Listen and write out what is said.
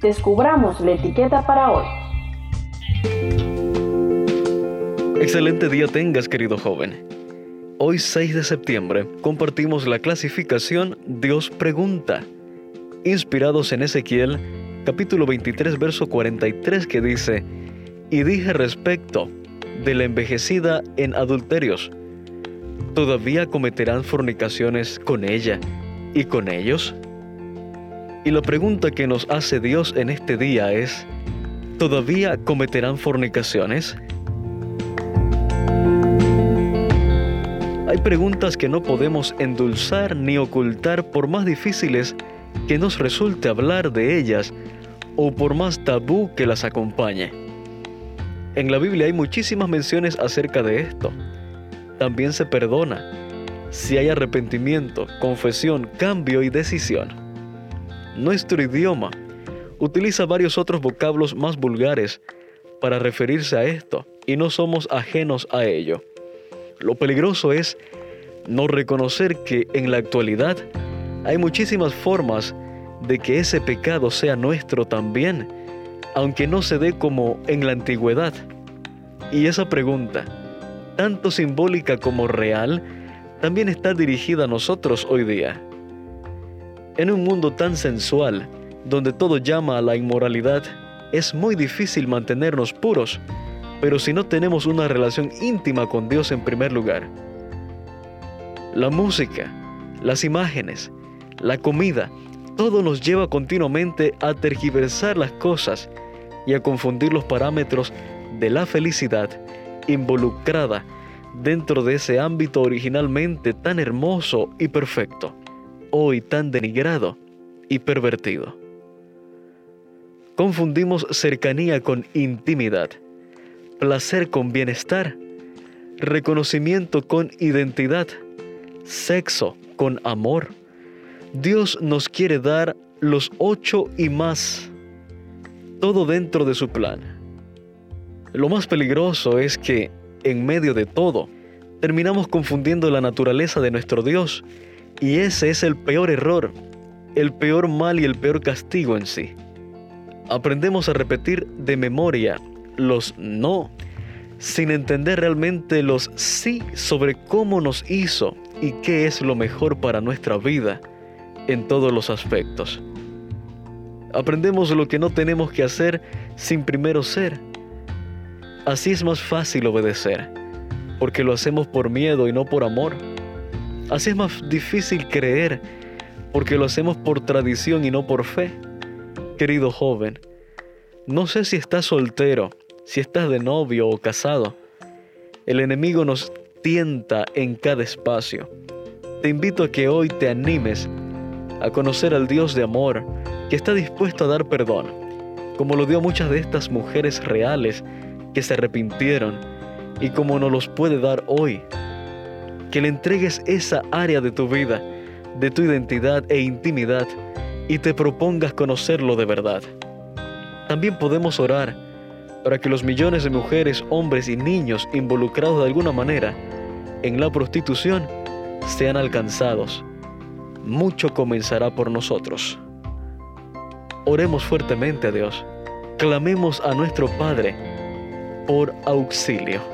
descubramos la etiqueta para hoy. Excelente día tengas, querido joven. Hoy 6 de septiembre compartimos la clasificación Dios pregunta, inspirados en Ezequiel capítulo 23 verso 43 que dice, y dije respecto de la envejecida en adulterios, ¿todavía cometerán fornicaciones con ella y con ellos? Y la pregunta que nos hace Dios en este día es, ¿todavía cometerán fornicaciones? Hay preguntas que no podemos endulzar ni ocultar por más difíciles que nos resulte hablar de ellas o por más tabú que las acompañe. En la Biblia hay muchísimas menciones acerca de esto. También se perdona si hay arrepentimiento, confesión, cambio y decisión. Nuestro idioma utiliza varios otros vocablos más vulgares para referirse a esto y no somos ajenos a ello. Lo peligroso es no reconocer que en la actualidad hay muchísimas formas de que ese pecado sea nuestro también, aunque no se dé como en la antigüedad. Y esa pregunta, tanto simbólica como real, también está dirigida a nosotros hoy día. En un mundo tan sensual, donde todo llama a la inmoralidad, es muy difícil mantenernos puros, pero si no tenemos una relación íntima con Dios en primer lugar. La música, las imágenes, la comida, todo nos lleva continuamente a tergiversar las cosas y a confundir los parámetros de la felicidad involucrada dentro de ese ámbito originalmente tan hermoso y perfecto, hoy tan denigrado y pervertido. Confundimos cercanía con intimidad, placer con bienestar, reconocimiento con identidad, sexo con amor. Dios nos quiere dar los ocho y más, todo dentro de su plan. Lo más peligroso es que, en medio de todo, terminamos confundiendo la naturaleza de nuestro Dios, y ese es el peor error, el peor mal y el peor castigo en sí. Aprendemos a repetir de memoria los no, sin entender realmente los sí sobre cómo nos hizo y qué es lo mejor para nuestra vida en todos los aspectos. Aprendemos lo que no tenemos que hacer sin primero ser. Así es más fácil obedecer, porque lo hacemos por miedo y no por amor. Así es más difícil creer, porque lo hacemos por tradición y no por fe. Querido joven, no sé si estás soltero, si estás de novio o casado. El enemigo nos tienta en cada espacio. Te invito a que hoy te animes a conocer al Dios de amor que está dispuesto a dar perdón, como lo dio muchas de estas mujeres reales que se arrepintieron y como nos los puede dar hoy. Que le entregues esa área de tu vida, de tu identidad e intimidad y te propongas conocerlo de verdad. También podemos orar para que los millones de mujeres, hombres y niños involucrados de alguna manera en la prostitución sean alcanzados. Mucho comenzará por nosotros. Oremos fuertemente a Dios. Clamemos a nuestro Padre por auxilio.